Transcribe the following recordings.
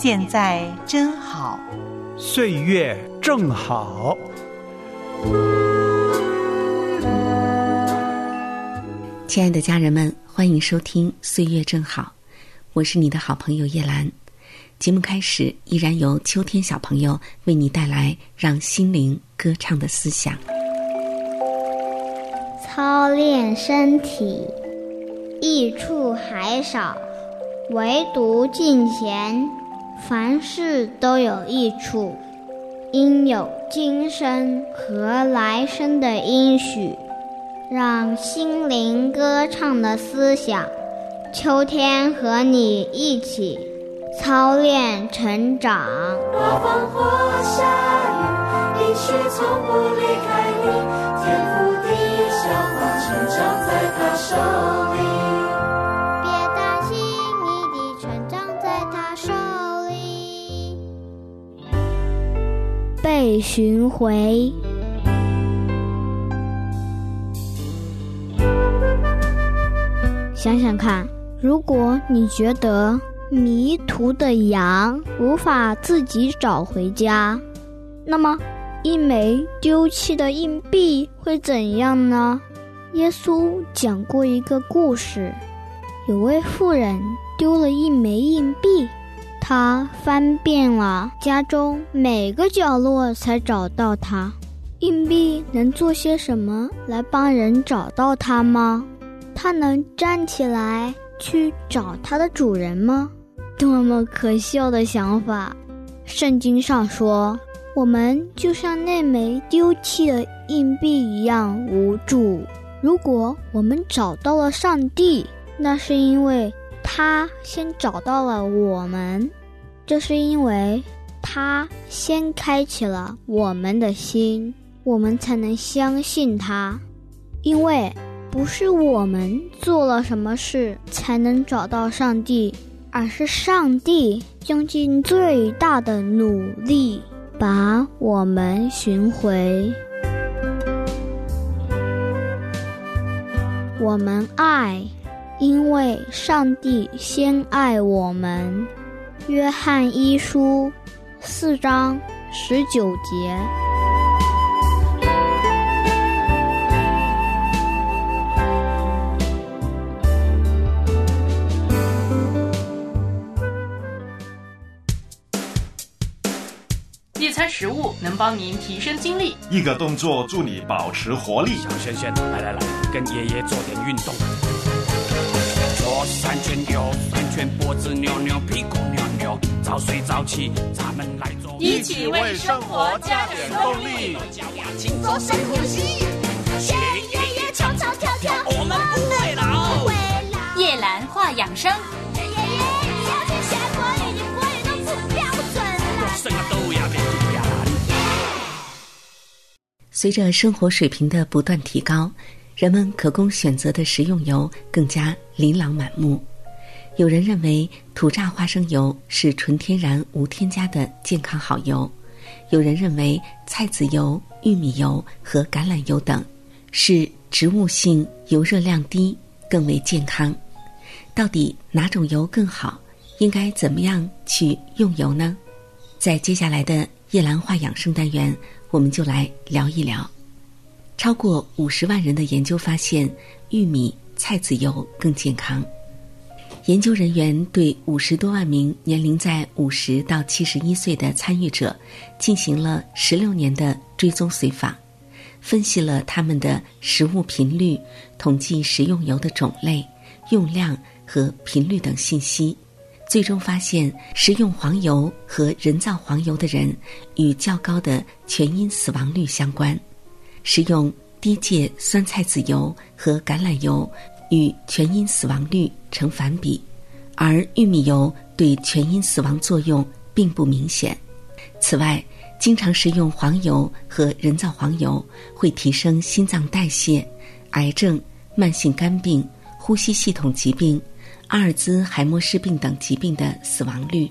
现在真好，岁月正好。亲爱的家人们，欢迎收听《岁月正好》，我是你的好朋友叶兰。节目开始，依然由秋天小朋友为你带来让心灵歌唱的思想。操练身体，益处还少，唯独敬贤，凡事都有益处。应有今生和来生的应许，让心灵歌唱的思想，秋天和你一起操练成长。刮风或下雨，应许从不离开被寻回。想想看，如果你觉得迷途的羊无法自己找回家，那么一枚丢弃的硬币会怎样呢？耶稣讲过一个故事，有位妇人丢了一枚硬币。他翻遍了家中每个角落，才找到它。硬币能做些什么来帮人找到它吗？它能站起来去找它的主人吗？多么可笑的想法！圣经上说，我们就像那枚丢弃的硬币一样无助。如果我们找到了上帝，那是因为他先找到了我们。这是因为他先开启了我们的心，我们才能相信他。因为不是我们做了什么事才能找到上帝，而是上帝用尽最大的努力把我们寻回。我们爱，因为上帝先爱我们。约翰一书四章十九节。一餐食物能帮您提升精力，一个动作助你保持活力。小轩轩，来来来，跟爷爷做点运动。左三圈，右脖子扭扭，屁股扭。早睡早起，咱们来做，一起为生活加点动力。请做深呼吸，学爷爷唱唱跳跳，我们不会老。叶兰话养生。爷爷爷，小心下过雨，过雨都不标准了。什么都要变随着生活水平的不断提高，人们可供选择的食用油更加琳琅满目。有人认为土榨花生油是纯天然无添加的健康好油，有人认为菜籽油、玉米油和橄榄油等是植物性油热量低，更为健康。到底哪种油更好？应该怎么样去用油呢？在接下来的叶兰花养生单元，我们就来聊一聊。超过五十万人的研究发现，玉米、菜籽油更健康。研究人员对五十多万名年龄在五十到七十一岁的参与者进行了十六年的追踪随访，分析了他们的食物频率，统计食用油的种类、用量和频率等信息，最终发现食用黄油和人造黄油的人与较高的全因死亡率相关，食用低芥酸菜籽油和橄榄油。与全因死亡率成反比，而玉米油对全因死亡作用并不明显。此外，经常食用黄油和人造黄油会提升心脏代谢、癌症、慢性肝病、呼吸系统疾病、阿尔兹海默氏病等疾病的死亡率。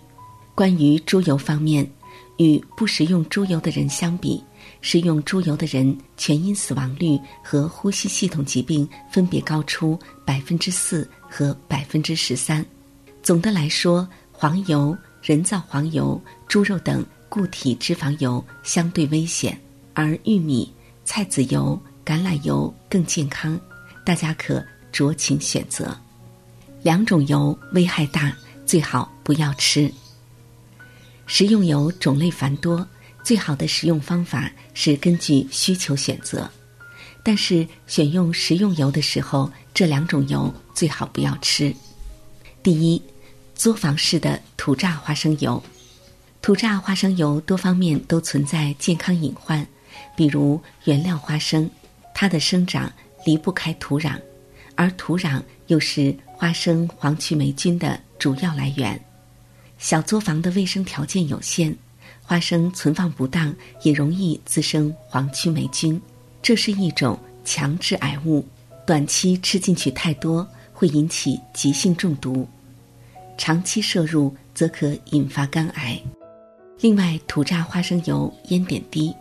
关于猪油方面，与不食用猪油的人相比，食用猪油的人全因死亡率和呼吸系统疾病分别高出百分之四和百分之十三。总的来说，黄油、人造黄油、猪肉等固体脂肪油相对危险，而玉米、菜籽油、橄榄油更健康，大家可酌情选择。两种油危害大，最好不要吃。食用油种类繁多。最好的食用方法是根据需求选择，但是选用食用油的时候，这两种油最好不要吃。第一，作坊式的土榨花生油，土榨花生油多方面都存在健康隐患，比如原料花生，它的生长离不开土壤，而土壤又是花生黄曲霉菌的主要来源。小作坊的卫生条件有限。花生存放不当，也容易滋生黄曲霉菌，这是一种强致癌物。短期吃进去太多，会引起急性中毒；长期摄入则可引发肝癌。另外，土榨花生油烟点低，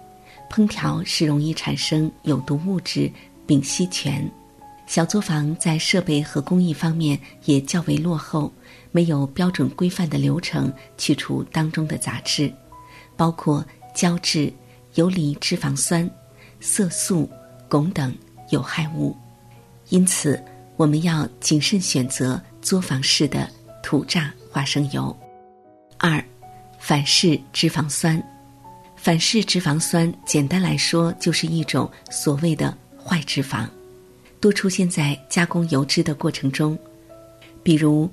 烹调时容易产生有毒物质丙烯醛。小作坊在设备和工艺方面也较为落后，没有标准规范的流程去除当中的杂质。包括胶质、游离脂肪酸、色素、汞等有害物，因此我们要谨慎选择作坊式的土榨花生油。二、反式脂肪酸。反式脂肪酸简单来说就是一种所谓的坏脂肪，多出现在加工油脂的过程中，比如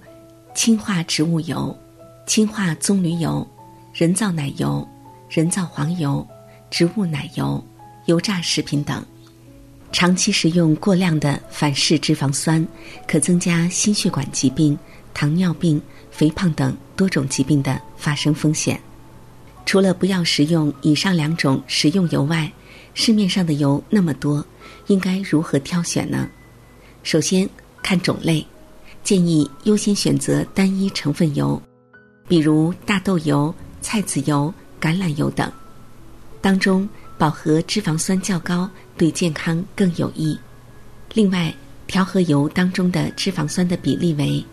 氢化植物油、氢化棕榈油、人造奶油。人造黄油、植物奶油、油炸食品等，长期食用过量的反式脂肪酸，可增加心血管疾病、糖尿病、肥胖等多种疾病的发生风险。除了不要食用以上两种食用油外，市面上的油那么多，应该如何挑选呢？首先看种类，建议优先选择单一成分油，比如大豆油、菜籽油。橄榄油等，当中饱和脂肪酸较高，对健康更有益。另外，调和油当中的脂肪酸的比例为：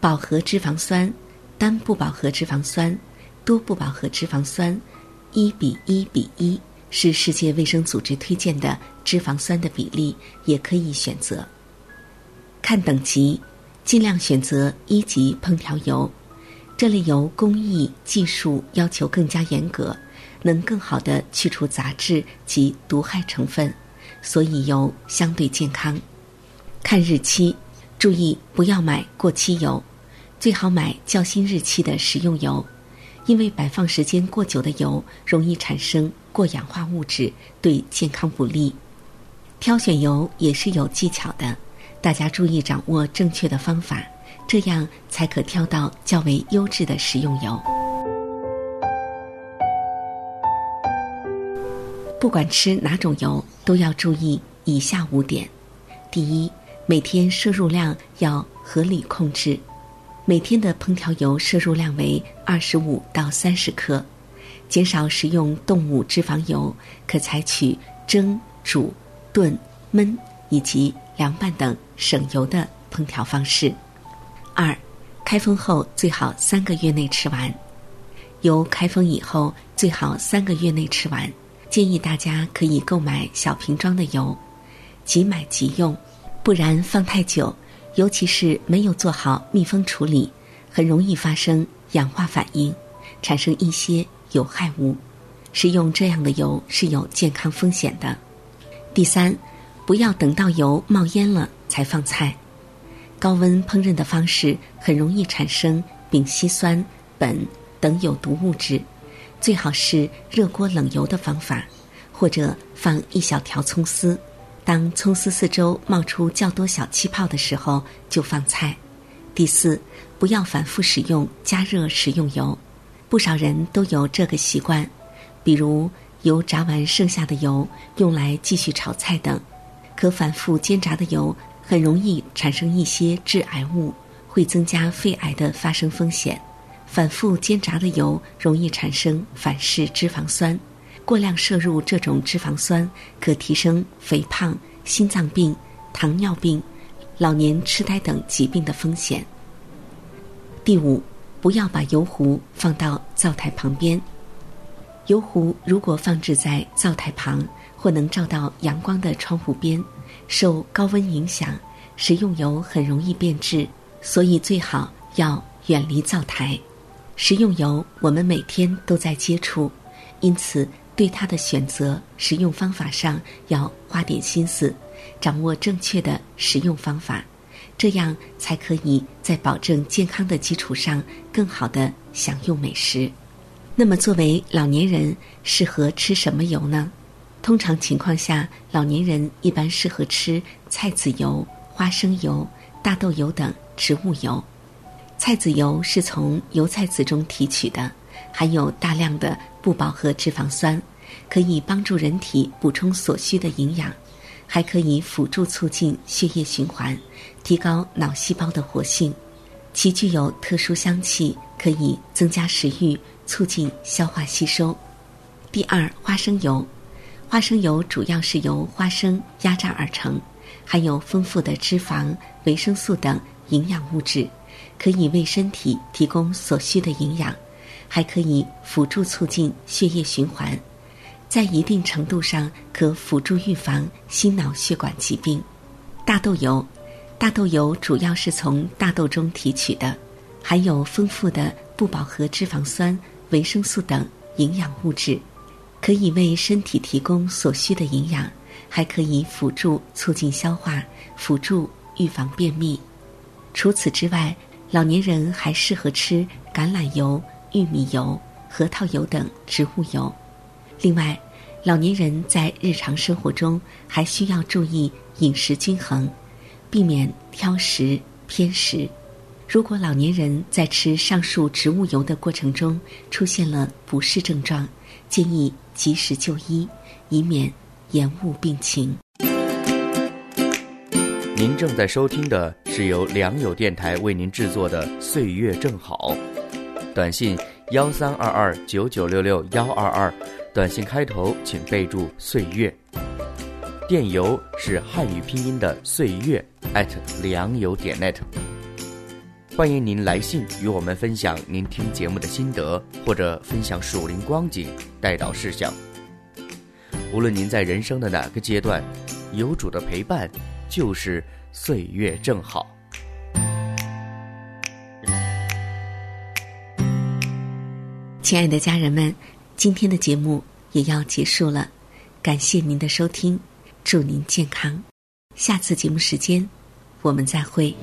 饱和脂肪酸、单不饱和脂肪酸、多不饱和脂肪酸，一比一比一是世界卫生组织推荐的脂肪酸的比例，也可以选择。看等级，尽量选择一级烹调油。这类油工艺技术要求更加严格，能更好的去除杂质及毒害成分，所以油相对健康。看日期，注意不要买过期油，最好买较新日期的食用油，因为摆放时间过久的油容易产生过氧化物质，对健康不利。挑选油也是有技巧的，大家注意掌握正确的方法。这样才可挑到较为优质的食用油。不管吃哪种油，都要注意以下五点：第一，每天摄入量要合理控制，每天的烹调油摄入量为二十五到三十克，减少食用动物脂肪油，可采取蒸、煮、炖、焖以及凉拌等省油的烹调方式。二，开封后最好三个月内吃完。油开封以后最好三个月内吃完。建议大家可以购买小瓶装的油，即买即用，不然放太久，尤其是没有做好密封处理，很容易发生氧化反应，产生一些有害物。食用这样的油是有健康风险的。第三，不要等到油冒烟了才放菜。高温烹饪的方式很容易产生丙烯酸、苯等有毒物质，最好是热锅冷油的方法，或者放一小条葱丝，当葱丝四周冒出较多小气泡的时候就放菜。第四，不要反复使用加热食用油，不少人都有这个习惯，比如油炸完剩下的油用来继续炒菜等。可反复煎炸的油很容易产生一些致癌物，会增加肺癌的发生风险。反复煎炸的油容易产生反式脂肪酸，过量摄入这种脂肪酸可提升肥胖、心脏病、糖尿病、老年痴呆等疾病的风险。第五，不要把油壶放到灶台旁边。油壶如果放置在灶台旁或能照到阳光的窗户边，受高温影响，食用油很容易变质，所以最好要远离灶台。食用油，我们每天都在接触，因此对它的选择、食用方法上要花点心思，掌握正确的食用方法，这样才可以在保证健康的基础上，更好的享用美食。那么，作为老年人，适合吃什么油呢？通常情况下，老年人一般适合吃菜籽油、花生油、大豆油等植物油。菜籽油是从油菜籽中提取的，含有大量的不饱和脂肪酸，可以帮助人体补充所需的营养，还可以辅助促进血液循环，提高脑细胞的活性。其具有特殊香气，可以增加食欲，促进消化吸收。第二，花生油，花生油主要是由花生压榨而成，含有丰富的脂肪、维生素等营养物质。可以为身体提供所需的营养，还可以辅助促进血液循环，在一定程度上可辅助预防心脑血管疾病。大豆油，大豆油主要是从大豆中提取的，含有丰富的不饱和脂肪酸、维生素等营养物质，可以为身体提供所需的营养，还可以辅助促进消化，辅助预防便秘。除此之外，老年人还适合吃橄榄油、玉米油、核桃油等植物油。另外，老年人在日常生活中还需要注意饮食均衡，避免挑食偏食。如果老年人在吃上述植物油的过程中出现了不适症状，建议及时就医，以免延误病情。您正在收听的是由良友电台为您制作的《岁月正好》，短信幺三二二九九六六幺二二，短信开头请备注“岁月”，电邮是汉语拼音的“岁月”艾特良友点 net。欢迎您来信与我们分享您听节目的心得，或者分享属灵光景、带导事项。无论您在人生的哪个阶段，有主的陪伴。就是岁月正好，亲爱的家人们，今天的节目也要结束了，感谢您的收听，祝您健康，下次节目时间我们再会。